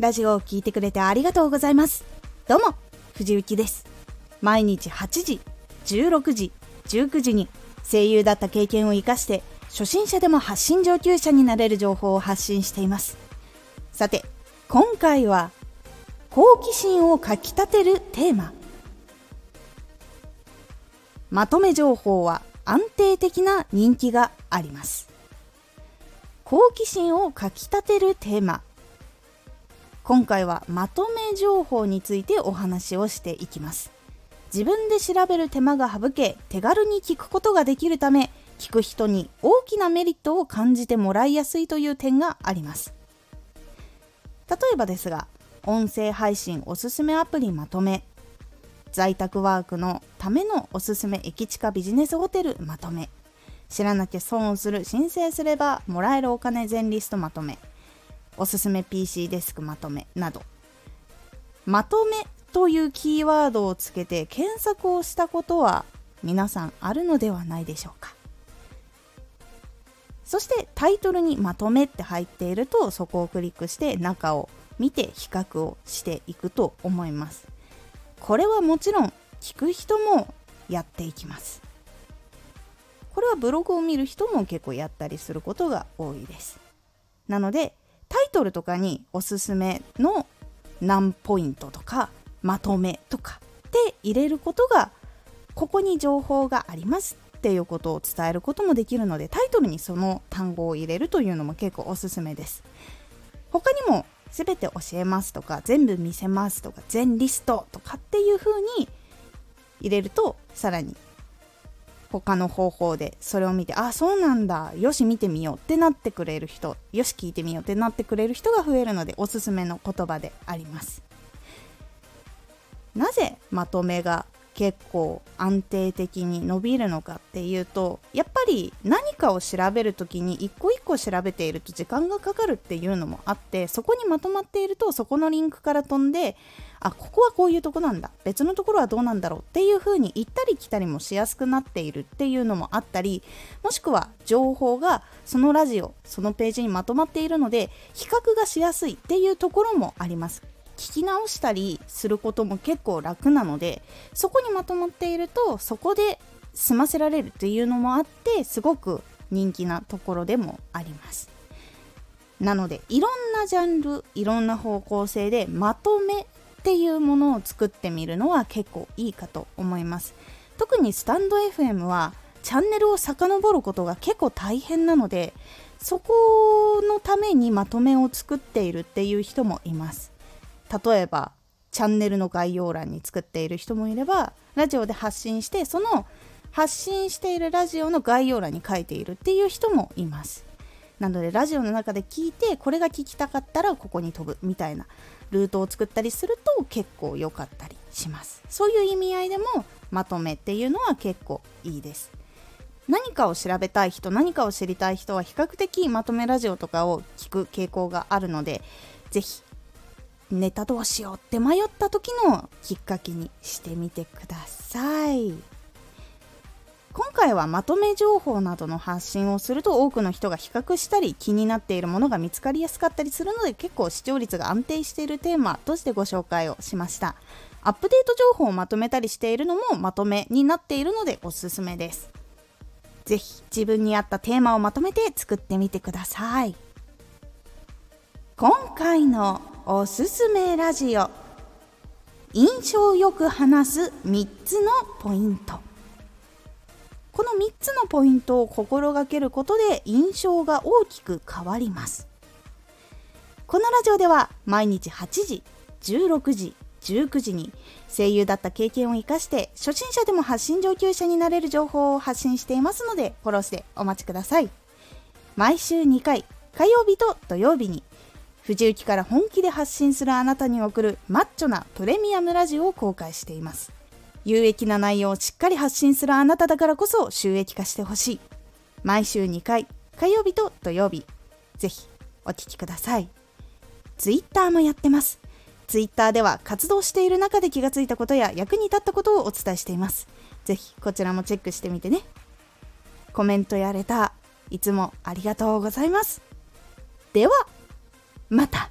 ラジオを聴いてくれてありがとうございます。どうも藤幸です。毎日8時16時19時に声優だった経験を生かして初心者でも発信上級者になれる情報を発信しています。さて今回は好奇心をかきたてるテーマ。まとめ情報は安定的な人気があります。好奇心をかきたてるテーマ。今回はまとめ情報についてお話をしていきます。自分で調べる手間が省け手軽に聞くことができるため聞く人に大きなメリットを感じてもらいやすいという点があります。例えばですが音声配信おすすめアプリまとめ在宅ワークのためのおすすめ駅近ビジネスホテルまとめ知らなきゃ損をする申請すればもらえるお金全リストまとめ。おすすめ PC デスクまとめなど。まとめというキーワードをつけて検索をしたことは皆さんあるのではないでしょうか。そしてタイトルにまとめって入っているとそこをクリックして中を見て比較をしていくと思います。これはもちろん聞く人もやっていきます。これはブログを見る人も結構やったりすることが多いです。なのでタイトルとかにおすすめの何ポイントとかまとめとかで入れることがここに情報がありますっていうことを伝えることもできるのでタイトルにその単語を入れるというのも結構おすすめです。他にも全て教えますとか全部見せますとか全リストとかっていう風に入れるとさらに他の方法でそれを見てあそうなんだ。よし見てみようってなってくれる人。よし聞いてみようってなってくれる人が増えるのでおすすめの言葉であります。なぜまとめが結構安定的に伸びるのかっていうとやっぱり何かを調べる時に一個一個調べていると時間がかかるっていうのもあってそこにまとまっているとそこのリンクから飛んであここはこういうとこなんだ。別のところはどうなんだろうっていう風に行ったり来たりもしやすくなっているっていうのもあったりもしくは情報がそのラジオそのページにまとまっているので比較がしやすいっていうところもあります。聞き直したりすることも結構楽なのでそこにまとまっているとそこで済ませられるっていうのもあってすごく人気なところでもあります。なのでいろんなジャンルいろんな方向性でまとめっていうものを作ってみるのは結構いいかと思います。特にスタンド FM はチャンネルを遡ることが結構大変なのでそこのためにまとめを作っているっていう人もいます。例えばチャンネルの概要欄に作っている人もいればラジオで発信してその発信しているラジオの概要欄に書いているっていう人もいます。なのでラジオの中で聞いてこれが聞きたかったらここに飛ぶみたいなルートを作ったりすると結構良かったりします。そういう意味合いでもまとめっていうのは結構いいです。何かを調べたい人何かを知りたい人は比較的まとめラジオとかを聞く傾向があるので是非ネタどうしようって迷った時のきっかけにしてみてください。今回はまとめ情報などの発信をすると多くの人が比較したり気になっているものが見つかりやすかったりするので結構視聴率が安定しているテーマとしてご紹介をしました。アップデート情報をまとめたりしているのもまとめになっているのでおすすめです。是非自分に合ったテーマをまとめて作ってみてください。今回のおすすめラジオ。印象よく話す3つのポイント。3つのポイントを心がけることで印象が大きく変わります。このラジオでは毎日8時16時19時に声優だった経験を生かして初心者でも発信上級者になれる情報を発信していますのでフォローしてお待ちください。毎週2回火曜日と土曜日に藤雪から本気で発信するあなたに送るマッチョなプレミアムラジオを公開しています。有益な内容をしっかり発信するあなただからこそ収益化してほしい。毎週2回火曜日と土曜日。ぜひお聴きください。Twitter もやってます。Twitter では活動している中で気がついたことや役に立ったことをお伝えしています。ぜひこちらもチェックしてみてね。コメントやレターいつもありがとうございます。ではまた。